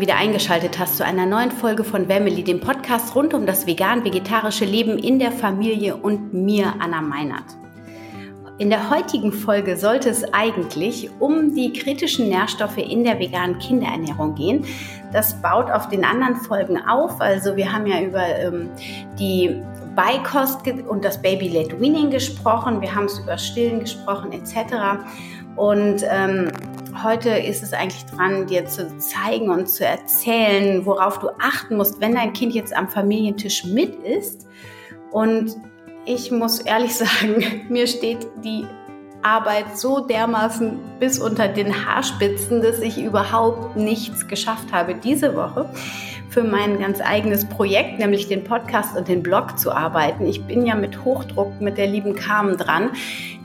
Wieder eingeschaltet hast zu einer neuen Folge von Family, dem Podcast rund um das vegan-vegetarische Leben in der Familie und mir, Anna Meinert. In der heutigen Folge sollte es eigentlich um die kritischen Nährstoffe in der veganen Kinderernährung gehen. Das baut auf den anderen Folgen auf. Also wir haben ja über ähm, die Beikost und das Baby-led Weaning gesprochen. Wir haben es über Stillen gesprochen etc. Und ähm, heute ist es eigentlich dran, dir zu zeigen und zu erzählen, worauf du achten musst, wenn dein Kind jetzt am Familientisch mit ist. Und ich muss ehrlich sagen, mir steht die Arbeit so dermaßen bis unter den Haarspitzen, dass ich überhaupt nichts geschafft habe diese Woche für mein ganz eigenes Projekt, nämlich den Podcast und den Blog zu arbeiten. Ich bin ja mit Hochdruck mit der lieben Carmen dran,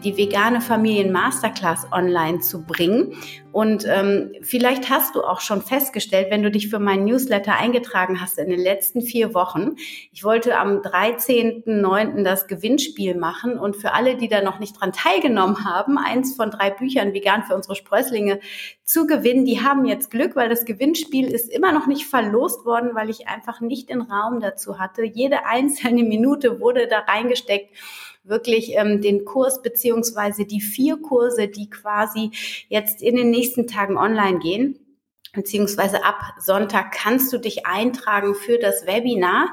die vegane Familien Masterclass online zu bringen. Und ähm, vielleicht hast du auch schon festgestellt, wenn du dich für meinen Newsletter eingetragen hast in den letzten vier Wochen. Ich wollte am 13.09. das Gewinnspiel machen und für alle, die da noch nicht dran teilgenommen haben, eins von drei Büchern vegan für unsere Sprösslinge zu gewinnen. Die haben jetzt Glück, weil das Gewinnspiel ist immer noch nicht verlost worden, weil ich einfach nicht den Raum dazu hatte. Jede einzelne Minute wurde da reingesteckt wirklich ähm, den Kurs beziehungsweise die vier Kurse, die quasi jetzt in den nächsten Tagen online gehen beziehungsweise ab Sonntag kannst du dich eintragen für das Webinar,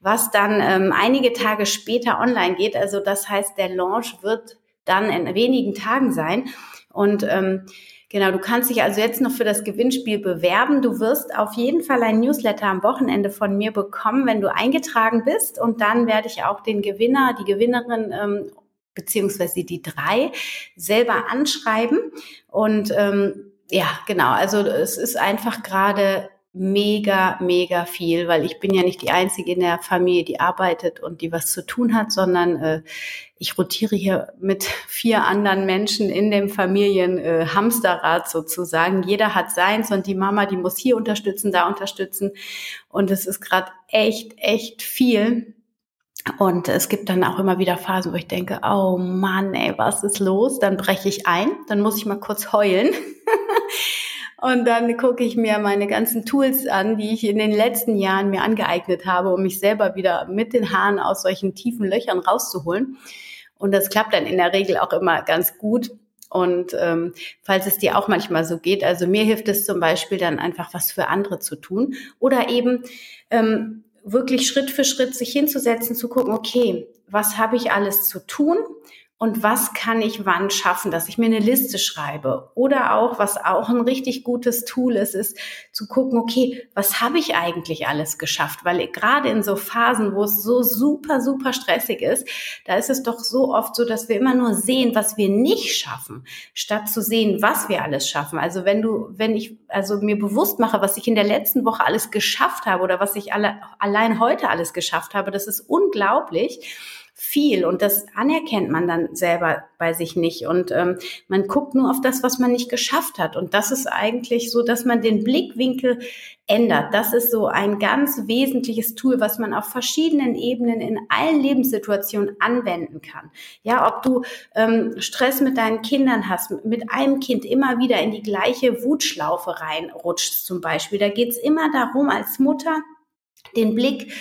was dann ähm, einige Tage später online geht. Also das heißt, der Launch wird dann in wenigen Tagen sein. Und ähm, Genau, du kannst dich also jetzt noch für das Gewinnspiel bewerben. Du wirst auf jeden Fall ein Newsletter am Wochenende von mir bekommen, wenn du eingetragen bist. Und dann werde ich auch den Gewinner, die Gewinnerin ähm, beziehungsweise die drei selber anschreiben. Und ähm, ja, genau, also es ist einfach gerade mega, mega viel, weil ich bin ja nicht die Einzige in der Familie, die arbeitet und die was zu tun hat, sondern äh, ich rotiere hier mit vier anderen Menschen in dem Familienhamsterrad äh, sozusagen. Jeder hat seins und die Mama, die muss hier unterstützen, da unterstützen. Und es ist gerade echt, echt viel. Und es gibt dann auch immer wieder Phasen, wo ich denke, oh Mann, ey, was ist los? Dann breche ich ein, dann muss ich mal kurz heulen. Und dann gucke ich mir meine ganzen Tools an, die ich in den letzten Jahren mir angeeignet habe, um mich selber wieder mit den Haaren aus solchen tiefen Löchern rauszuholen. Und das klappt dann in der Regel auch immer ganz gut. Und ähm, falls es dir auch manchmal so geht, also mir hilft es zum Beispiel dann einfach was für andere zu tun oder eben ähm, wirklich Schritt für Schritt sich hinzusetzen, zu gucken, okay, was habe ich alles zu tun und was kann ich wann schaffen, dass ich mir eine Liste schreibe. Oder auch, was auch ein richtig gutes Tool ist, ist zu gucken, okay, was habe ich eigentlich alles geschafft? Weil gerade in so Phasen, wo es so super, super stressig ist, da ist es doch so oft so, dass wir immer nur sehen, was wir nicht schaffen, statt zu sehen, was wir alles schaffen. Also wenn du, wenn ich also mir bewusst mache, was ich in der letzten Woche alles geschafft habe oder was ich alle, allein heute alles geschafft habe, das ist unglaublich viel und das anerkennt man dann selber bei sich nicht und ähm, man guckt nur auf das, was man nicht geschafft hat und das ist eigentlich so, dass man den Blickwinkel ändert. Das ist so ein ganz wesentliches Tool, was man auf verschiedenen Ebenen in allen Lebenssituationen anwenden kann. Ja, ob du ähm, Stress mit deinen Kindern hast, mit einem Kind immer wieder in die gleiche Wutschlaufe reinrutschst zum Beispiel. Da geht's immer darum, als Mutter den Blick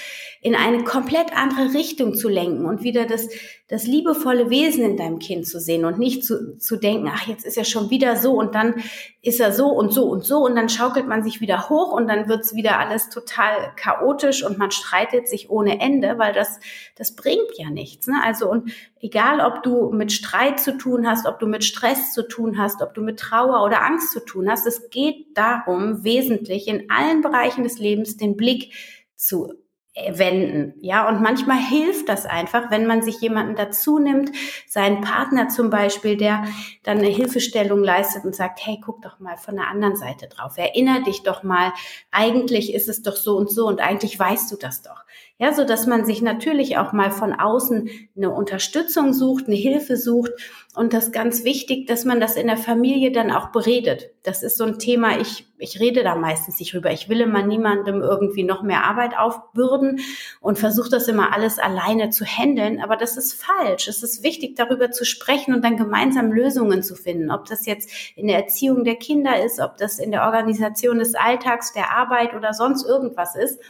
in eine komplett andere Richtung zu lenken und wieder das, das liebevolle Wesen in deinem Kind zu sehen und nicht zu, zu denken, ach, jetzt ist er schon wieder so und dann ist er so und so und so und dann schaukelt man sich wieder hoch und dann wird's wieder alles total chaotisch und man streitet sich ohne Ende, weil das, das bringt ja nichts. Ne? Also und egal, ob du mit Streit zu tun hast, ob du mit Stress zu tun hast, ob du mit Trauer oder Angst zu tun hast, es geht darum, wesentlich in allen Bereichen des Lebens den Blick zu wenden. Ja, und manchmal hilft das einfach, wenn man sich jemanden dazu nimmt, seinen Partner zum Beispiel, der dann eine Hilfestellung leistet und sagt, hey, guck doch mal von der anderen Seite drauf. Erinner dich doch mal, eigentlich ist es doch so und so und eigentlich weißt du das doch. Ja, so dass man sich natürlich auch mal von außen eine Unterstützung sucht, eine Hilfe sucht und das ist ganz wichtig, dass man das in der Familie dann auch beredet. Das ist so ein Thema, ich, ich rede da meistens nicht drüber. Ich will immer niemandem irgendwie noch mehr Arbeit aufbürden und versuche das immer alles alleine zu handeln. Aber das ist falsch. Es ist wichtig, darüber zu sprechen und dann gemeinsam Lösungen zu finden. Ob das jetzt in der Erziehung der Kinder ist, ob das in der Organisation des Alltags, der Arbeit oder sonst irgendwas ist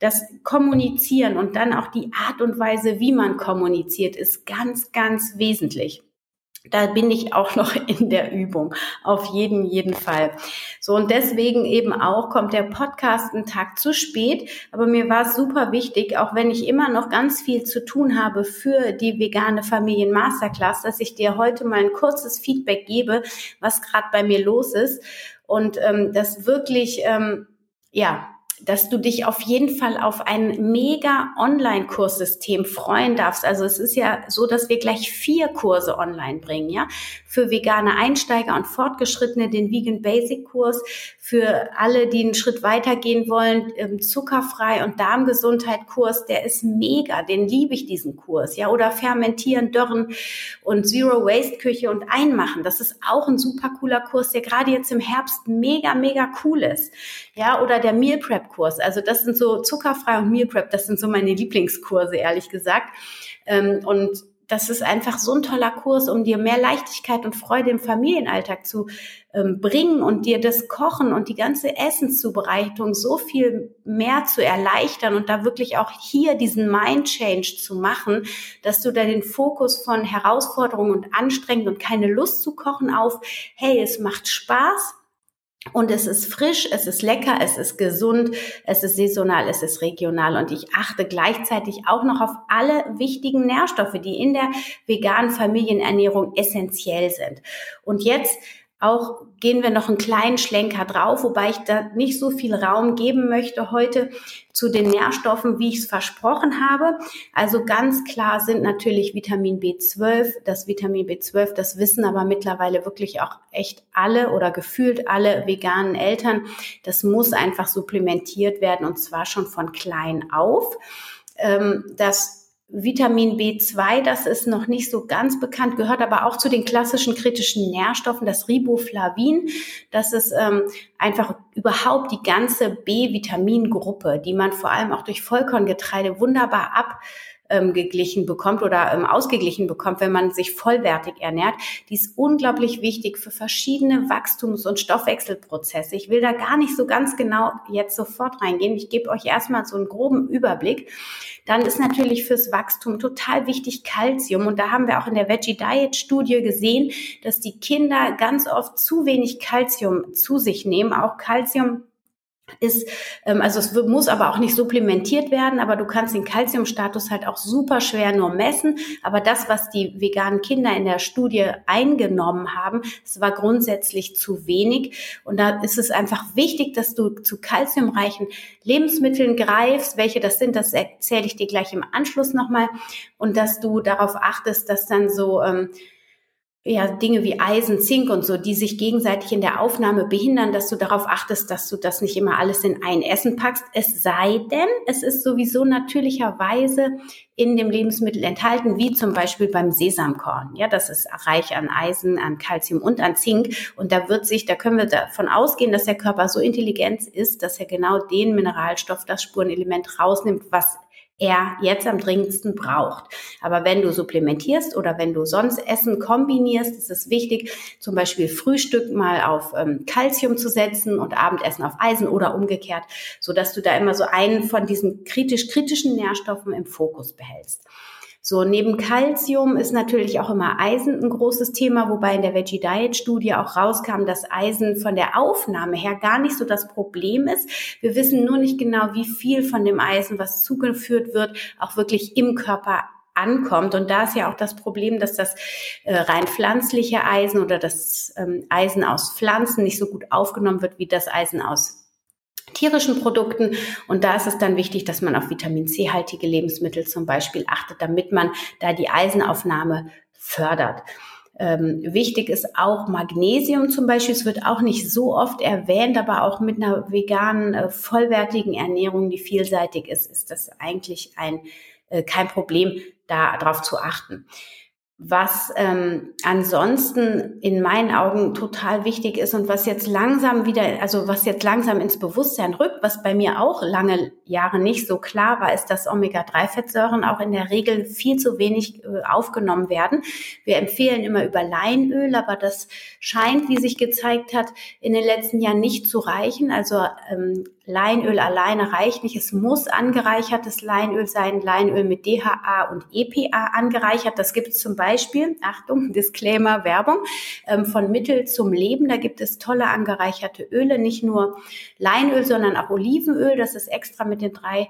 das Kommunizieren und dann auch die Art und Weise, wie man kommuniziert, ist ganz, ganz wesentlich. Da bin ich auch noch in der Übung. Auf jeden, jeden Fall. So, und deswegen eben auch kommt der Podcast einen Tag zu spät. Aber mir war es super wichtig, auch wenn ich immer noch ganz viel zu tun habe für die vegane Familien Masterclass, dass ich dir heute mal ein kurzes Feedback gebe, was gerade bei mir los ist. Und ähm, das wirklich, ähm, ja, dass du dich auf jeden Fall auf ein mega Online-Kurssystem freuen darfst. Also es ist ja so, dass wir gleich vier Kurse online bringen, ja. Für vegane Einsteiger und Fortgeschrittene den Vegan Basic Kurs, für alle, die einen Schritt weitergehen wollen, ähm, zuckerfrei und Darmgesundheit Kurs, der ist mega, den liebe ich diesen Kurs, ja. Oder fermentieren, dörren und Zero Waste Küche und einmachen. Das ist auch ein super cooler Kurs, der gerade jetzt im Herbst mega, mega cool ist, ja. Oder der Meal Prep Kurs. Also das sind so zuckerfrei und Meal Prep, das sind so meine Lieblingskurse, ehrlich gesagt. Ähm, und das ist einfach so ein toller Kurs, um dir mehr Leichtigkeit und Freude im Familienalltag zu ähm, bringen und dir das Kochen und die ganze Essenszubereitung so viel mehr zu erleichtern und da wirklich auch hier diesen Mind Change zu machen, dass du da den Fokus von Herausforderungen und anstrengend und keine Lust zu kochen auf, hey, es macht Spaß, und es ist frisch, es ist lecker, es ist gesund, es ist saisonal, es ist regional. Und ich achte gleichzeitig auch noch auf alle wichtigen Nährstoffe, die in der veganen Familienernährung essentiell sind. Und jetzt auch gehen wir noch einen kleinen Schlenker drauf, wobei ich da nicht so viel Raum geben möchte heute zu den Nährstoffen, wie ich es versprochen habe. Also ganz klar sind natürlich Vitamin B12. Das Vitamin B12, das wissen aber mittlerweile wirklich auch echt alle oder gefühlt alle veganen Eltern. Das muss einfach supplementiert werden und zwar schon von klein auf. Ähm, das Vitamin B2, das ist noch nicht so ganz bekannt, gehört aber auch zu den klassischen kritischen Nährstoffen, das Riboflavin. Das ist ähm, einfach überhaupt die ganze B-Vitamingruppe, die man vor allem auch durch Vollkorngetreide wunderbar ab ähm, geglichen bekommt oder ähm, ausgeglichen bekommt, wenn man sich vollwertig ernährt. Die ist unglaublich wichtig für verschiedene Wachstums- und Stoffwechselprozesse. Ich will da gar nicht so ganz genau jetzt sofort reingehen. Ich gebe euch erstmal so einen groben Überblick. Dann ist natürlich fürs Wachstum total wichtig Kalzium. Und da haben wir auch in der Veggie Diet Studie gesehen, dass die Kinder ganz oft zu wenig Kalzium zu sich nehmen. Auch Kalzium ist, ähm, also es muss aber auch nicht supplementiert werden, aber du kannst den Kalziumstatus halt auch super schwer nur messen. Aber das, was die veganen Kinder in der Studie eingenommen haben, es war grundsätzlich zu wenig. Und da ist es einfach wichtig, dass du zu kalziumreichen Lebensmitteln greifst. Welche das sind, das erzähle ich dir gleich im Anschluss nochmal. Und dass du darauf achtest, dass dann so ähm, ja, Dinge wie Eisen, Zink und so, die sich gegenseitig in der Aufnahme behindern, dass du darauf achtest, dass du das nicht immer alles in ein Essen packst. Es sei denn, es ist sowieso natürlicherweise in dem Lebensmittel enthalten, wie zum Beispiel beim Sesamkorn. Ja, das ist reich an Eisen, an Kalzium und an Zink. Und da wird sich, da können wir davon ausgehen, dass der Körper so intelligent ist, dass er genau den Mineralstoff, das Spurenelement rausnimmt, was er jetzt am dringendsten braucht. Aber wenn du supplementierst oder wenn du sonst Essen kombinierst, ist es wichtig, zum Beispiel Frühstück mal auf ähm, Calcium zu setzen und Abendessen auf Eisen oder umgekehrt, so dass du da immer so einen von diesen kritisch kritischen Nährstoffen im Fokus behältst. So, neben Calcium ist natürlich auch immer Eisen ein großes Thema, wobei in der Veggie Diet Studie auch rauskam, dass Eisen von der Aufnahme her gar nicht so das Problem ist. Wir wissen nur nicht genau, wie viel von dem Eisen, was zugeführt wird, auch wirklich im Körper ankommt. Und da ist ja auch das Problem, dass das äh, rein pflanzliche Eisen oder das ähm, Eisen aus Pflanzen nicht so gut aufgenommen wird wie das Eisen aus tierischen Produkten. Und da ist es dann wichtig, dass man auf Vitamin C-haltige Lebensmittel zum Beispiel achtet, damit man da die Eisenaufnahme fördert. Ähm, wichtig ist auch Magnesium zum Beispiel. Es wird auch nicht so oft erwähnt, aber auch mit einer veganen, äh, vollwertigen Ernährung, die vielseitig ist, ist das eigentlich ein, äh, kein Problem, da darauf zu achten. Was ähm, ansonsten in meinen Augen total wichtig ist und was jetzt langsam wieder, also was jetzt langsam ins Bewusstsein rückt, was bei mir auch lange Jahre nicht so klar war, ist, dass Omega-3-Fettsäuren auch in der Regel viel zu wenig äh, aufgenommen werden. Wir empfehlen immer über Leinöl, aber das scheint, wie sich gezeigt hat, in den letzten Jahren nicht zu reichen. Also ähm, Leinöl alleine reicht nicht. Es muss angereichertes Leinöl sein, Leinöl mit DHA und EPA angereichert. Das gibt es zum Beispiel, Achtung, Disclaimer, Werbung, ähm, von Mittel zum Leben. Da gibt es tolle angereicherte Öle, nicht nur Leinöl, sondern auch Olivenöl. Das ist extra mit den drei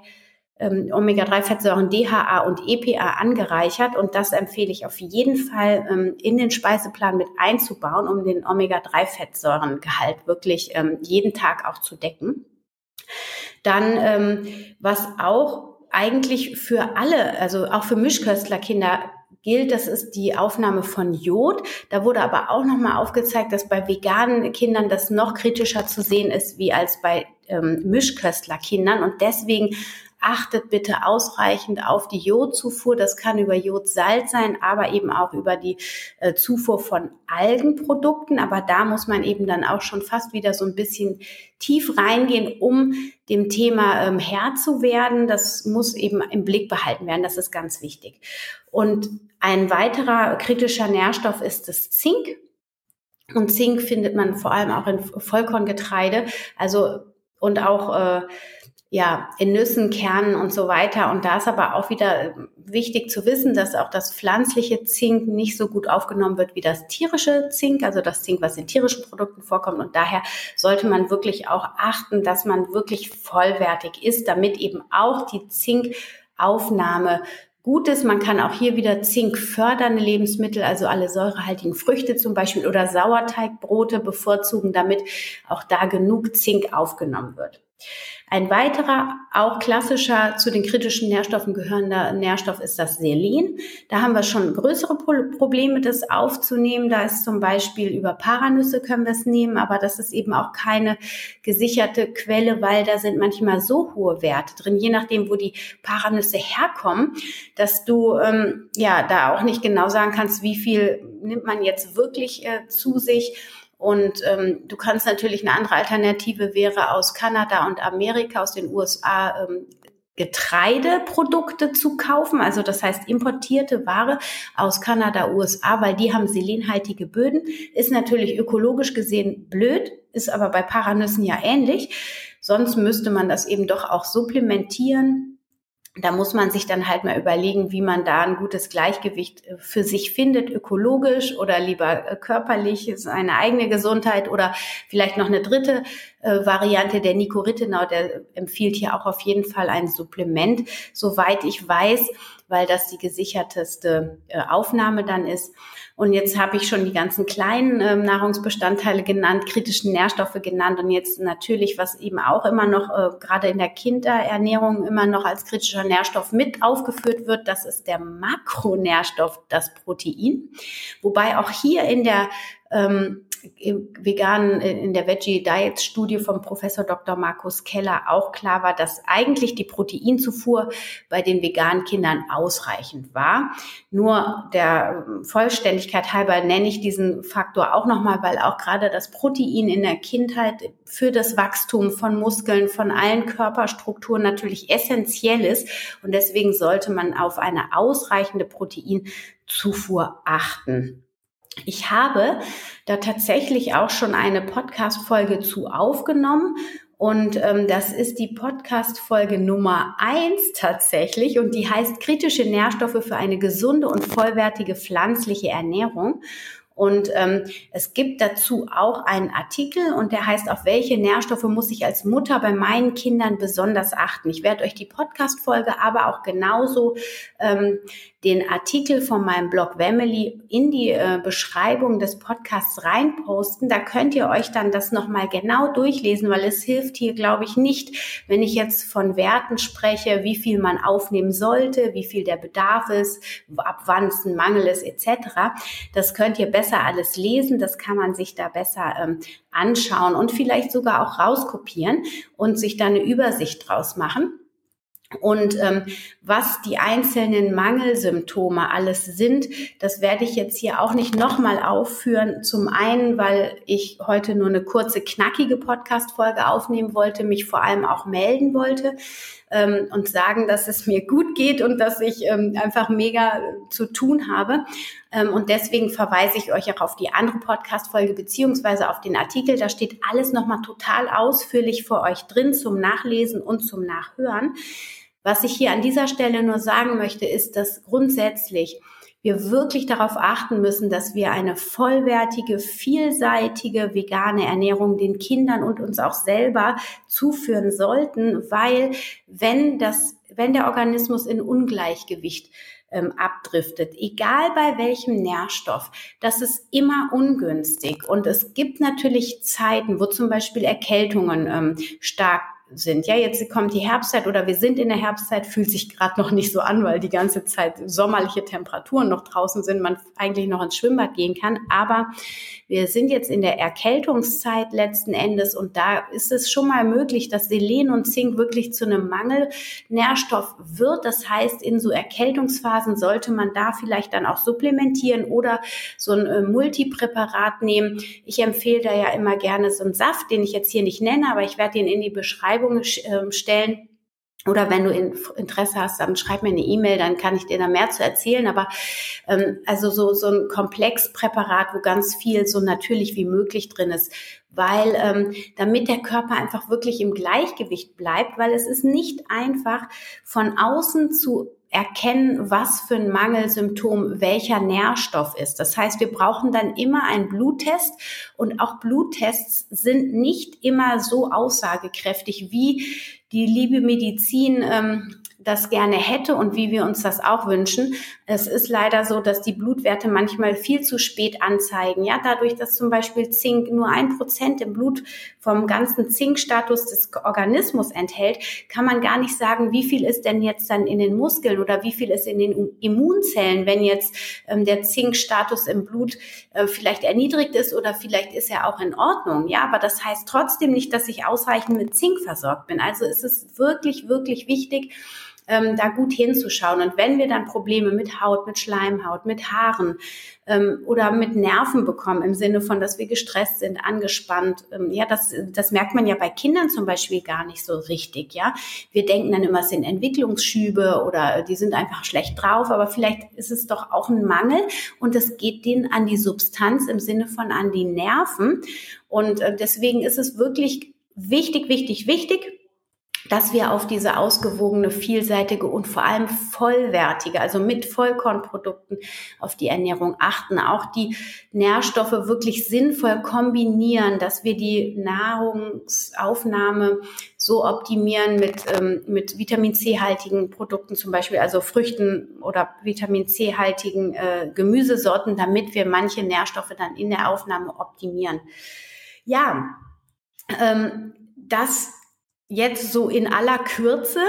ähm, Omega-3-Fettsäuren DHA und EPA angereichert und das empfehle ich auf jeden Fall ähm, in den Speiseplan mit einzubauen, um den Omega-3-Fettsäurengehalt wirklich ähm, jeden Tag auch zu decken. Dann, ähm, was auch eigentlich für alle, also auch für Mischköstlerkinder gilt, das ist die Aufnahme von Jod. Da wurde aber auch nochmal aufgezeigt, dass bei veganen Kindern das noch kritischer zu sehen ist, wie als bei ähm, Mischköstlerkindern. Und deswegen achtet bitte ausreichend auf die Jodzufuhr. Das kann über Jodsalz sein, aber eben auch über die äh, Zufuhr von Algenprodukten. Aber da muss man eben dann auch schon fast wieder so ein bisschen tief reingehen, um dem Thema ähm, Herr zu werden. Das muss eben im Blick behalten werden. Das ist ganz wichtig. Und ein weiterer kritischer Nährstoff ist das Zink. Und Zink findet man vor allem auch in Vollkorngetreide. Also und auch äh, ja, in Nüssen, Kernen und so weiter. Und da ist aber auch wieder wichtig zu wissen, dass auch das pflanzliche Zink nicht so gut aufgenommen wird wie das tierische Zink, also das Zink, was in tierischen Produkten vorkommt. Und daher sollte man wirklich auch achten, dass man wirklich vollwertig ist, damit eben auch die Zinkaufnahme gut ist. Man kann auch hier wieder zinkfördernde Lebensmittel, also alle säurehaltigen Früchte zum Beispiel oder Sauerteigbrote bevorzugen, damit auch da genug Zink aufgenommen wird. Ein weiterer, auch klassischer zu den kritischen Nährstoffen gehörender Nährstoff ist das Selen. Da haben wir schon größere Probleme, das aufzunehmen. Da ist zum Beispiel über Paranüsse können wir es nehmen, aber das ist eben auch keine gesicherte Quelle, weil da sind manchmal so hohe Werte drin, je nachdem, wo die Paranüsse herkommen, dass du ähm, ja da auch nicht genau sagen kannst, wie viel nimmt man jetzt wirklich äh, zu sich und ähm, du kannst natürlich eine andere Alternative wäre aus Kanada und Amerika, aus den USA ähm, Getreideprodukte zu kaufen, also das heißt importierte Ware aus Kanada, USA, weil die haben selenhaltige Böden, ist natürlich ökologisch gesehen blöd, ist aber bei Paranüssen ja ähnlich. Sonst müsste man das eben doch auch supplementieren da muss man sich dann halt mal überlegen, wie man da ein gutes Gleichgewicht äh, für sich findet, ökologisch oder lieber äh, körperlich, seine eigene Gesundheit oder vielleicht noch eine dritte äh, Variante. Der Nico Rittenau, der empfiehlt hier auch auf jeden Fall ein Supplement, soweit ich weiß, weil das die gesicherteste äh, Aufnahme dann ist. Und jetzt habe ich schon die ganzen kleinen äh, Nahrungsbestandteile genannt, kritischen Nährstoffe genannt und jetzt natürlich, was eben auch immer noch äh, gerade in der Kinderernährung immer noch als kritischer Nährstoff mit aufgeführt wird, das ist der Makronährstoff, das Protein. Wobei auch hier in der ähm, veganen, äh, in der Veggie Diet Studie vom Professor Dr. Markus Keller auch klar war, dass eigentlich die Proteinzufuhr bei den veganen Kindern ausreichend war. Nur der Vollständigkeit halber nenne ich diesen Faktor auch nochmal, weil auch gerade das Protein in der Kindheit für das Wachstum von Muskeln, von allen Körperstrukturen natürlich essentiell ist. Und deswegen sollte man auf eine ausreichende Proteinzufuhr achten. Ich habe da tatsächlich auch schon eine Podcast-Folge zu aufgenommen. Und ähm, das ist die Podcast-Folge Nummer eins tatsächlich. Und die heißt kritische Nährstoffe für eine gesunde und vollwertige pflanzliche Ernährung. Und ähm, es gibt dazu auch einen Artikel und der heißt, auf welche Nährstoffe muss ich als Mutter bei meinen Kindern besonders achten. Ich werde euch die Podcast-Folge, aber auch genauso ähm, den Artikel von meinem Blog Family in die äh, Beschreibung des Podcasts reinposten. Da könnt ihr euch dann das nochmal genau durchlesen, weil es hilft hier, glaube ich, nicht, wenn ich jetzt von Werten spreche, wie viel man aufnehmen sollte, wie viel der Bedarf ist, ab wann es ein Mangel ist, etc. Das könnt ihr besser alles lesen, das kann man sich da besser ähm, anschauen und vielleicht sogar auch rauskopieren und sich da eine Übersicht draus machen. Und ähm, was die einzelnen Mangelsymptome alles sind, das werde ich jetzt hier auch nicht nochmal aufführen. Zum einen, weil ich heute nur eine kurze, knackige Podcast-Folge aufnehmen wollte, mich vor allem auch melden wollte ähm, und sagen, dass es mir gut geht und dass ich ähm, einfach mega zu tun habe. Ähm, und deswegen verweise ich euch auch auf die andere Podcast-Folge beziehungsweise auf den Artikel. Da steht alles nochmal total ausführlich für euch drin zum Nachlesen und zum Nachhören. Was ich hier an dieser Stelle nur sagen möchte, ist, dass grundsätzlich wir wirklich darauf achten müssen, dass wir eine vollwertige, vielseitige vegane Ernährung den Kindern und uns auch selber zuführen sollten, weil wenn das, wenn der Organismus in Ungleichgewicht ähm, abdriftet, egal bei welchem Nährstoff, das ist immer ungünstig. Und es gibt natürlich Zeiten, wo zum Beispiel Erkältungen ähm, stark sind. Ja, jetzt kommt die Herbstzeit oder wir sind in der Herbstzeit, fühlt sich gerade noch nicht so an, weil die ganze Zeit sommerliche Temperaturen noch draußen sind, man eigentlich noch ins Schwimmbad gehen kann. Aber wir sind jetzt in der Erkältungszeit letzten Endes und da ist es schon mal möglich, dass Selen und Zink wirklich zu einem Mangelnährstoff wird. Das heißt, in so Erkältungsphasen sollte man da vielleicht dann auch supplementieren oder so ein äh, Multipräparat nehmen. Ich empfehle da ja immer gerne so einen Saft, den ich jetzt hier nicht nenne, aber ich werde ihn in die Beschreibung äh, stellen oder wenn du Interesse hast, dann schreib mir eine E-Mail, dann kann ich dir da mehr zu erzählen. Aber ähm, also so, so ein Komplexpräparat, wo ganz viel so natürlich wie möglich drin ist, weil ähm, damit der Körper einfach wirklich im Gleichgewicht bleibt, weil es ist nicht einfach von außen zu erkennen, was für ein Mangelsymptom welcher Nährstoff ist. Das heißt, wir brauchen dann immer einen Bluttest und auch Bluttests sind nicht immer so aussagekräftig wie die liebe Medizin ähm, das gerne hätte und wie wir uns das auch wünschen. Es ist leider so, dass die Blutwerte manchmal viel zu spät anzeigen. Ja, dadurch, dass zum Beispiel Zink nur ein Prozent im Blut vom ganzen Zinkstatus des Organismus enthält, kann man gar nicht sagen, wie viel ist denn jetzt dann in den Muskeln oder wie viel ist in den Immunzellen, wenn jetzt ähm, der Zinkstatus im Blut äh, vielleicht erniedrigt ist oder vielleicht ist er auch in Ordnung. Ja, aber das heißt trotzdem nicht, dass ich ausreichend mit Zink versorgt bin. Also es ist wirklich, wirklich wichtig, ähm, da gut hinzuschauen. Und wenn wir dann Probleme mit Haut, mit Schleimhaut, mit Haaren ähm, oder mit Nerven bekommen, im Sinne von, dass wir gestresst sind, angespannt, ähm, ja, das, das merkt man ja bei Kindern zum Beispiel gar nicht so richtig, ja. Wir denken dann immer, es sind Entwicklungsschübe oder die sind einfach schlecht drauf, aber vielleicht ist es doch auch ein Mangel und es geht denen an die Substanz im Sinne von an die Nerven. Und äh, deswegen ist es wirklich wichtig, wichtig, wichtig, dass wir auf diese ausgewogene, vielseitige und vor allem vollwertige, also mit Vollkornprodukten auf die Ernährung achten, auch die Nährstoffe wirklich sinnvoll kombinieren, dass wir die Nahrungsaufnahme so optimieren mit, ähm, mit Vitamin C-haltigen Produkten, zum Beispiel also Früchten oder Vitamin C-haltigen äh, Gemüsesorten, damit wir manche Nährstoffe dann in der Aufnahme optimieren. Ja, ähm, das jetzt so in aller Kürze.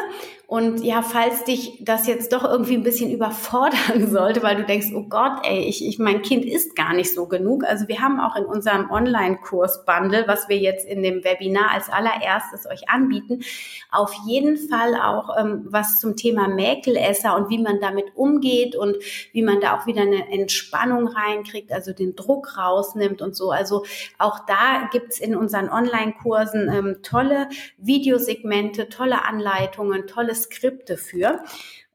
Und ja, falls dich das jetzt doch irgendwie ein bisschen überfordern sollte, weil du denkst, oh Gott, ey, ich, ich, mein Kind ist gar nicht so genug. Also wir haben auch in unserem Online-Kurs-Bundle, was wir jetzt in dem Webinar als allererstes euch anbieten, auf jeden Fall auch ähm, was zum Thema Mäkelesser und wie man damit umgeht und wie man da auch wieder eine Entspannung reinkriegt, also den Druck rausnimmt und so. Also auch da gibt's in unseren Online-Kursen ähm, tolle Videosegmente, tolle Anleitungen, tolle Skripte für.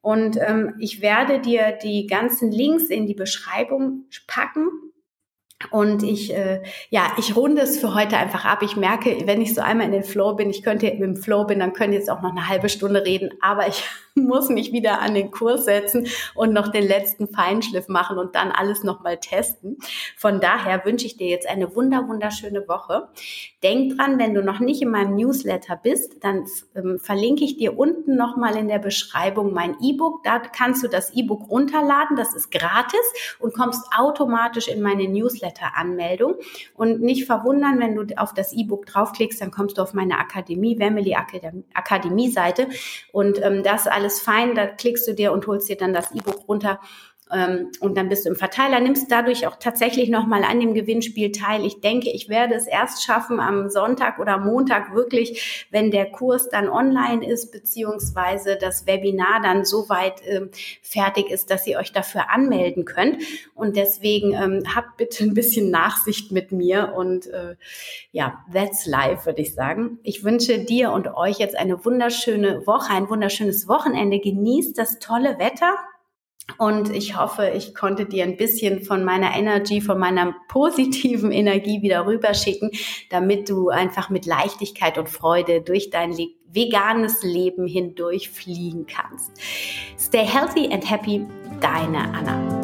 Und ähm, ich werde dir die ganzen Links in die Beschreibung packen. Und ich, äh, ja, ich runde es für heute einfach ab. Ich merke, wenn ich so einmal in den Flow bin, ich könnte im Flow bin, dann können jetzt auch noch eine halbe Stunde reden. Aber ich muss mich wieder an den Kurs setzen und noch den letzten Feinschliff machen und dann alles nochmal testen. Von daher wünsche ich dir jetzt eine wunder, wunderschöne Woche. Denk dran, wenn du noch nicht in meinem Newsletter bist, dann ähm, verlinke ich dir unten nochmal in der Beschreibung mein E-Book. Da kannst du das E-Book runterladen. Das ist gratis und kommst automatisch in meine Newsletter-Anmeldung. Und nicht verwundern, wenn du auf das E-Book draufklickst, dann kommst du auf meine Akademie, Family Akademie Seite und ähm, das alles fein, da klickst du dir und holst dir dann das E-Book runter und dann bist du im Verteiler, nimmst dadurch auch tatsächlich nochmal an dem Gewinnspiel teil. Ich denke, ich werde es erst schaffen am Sonntag oder Montag wirklich, wenn der Kurs dann online ist, beziehungsweise das Webinar dann soweit ähm, fertig ist, dass ihr euch dafür anmelden könnt. Und deswegen ähm, habt bitte ein bisschen Nachsicht mit mir und äh, ja, that's life, würde ich sagen. Ich wünsche dir und euch jetzt eine wunderschöne Woche, ein wunderschönes Wochenende. Genießt das tolle Wetter. Und ich hoffe, ich konnte dir ein bisschen von meiner Energy, von meiner positiven Energie wieder rüberschicken, damit du einfach mit Leichtigkeit und Freude durch dein veganes Leben hindurch fliegen kannst. Stay healthy and happy, deine Anna.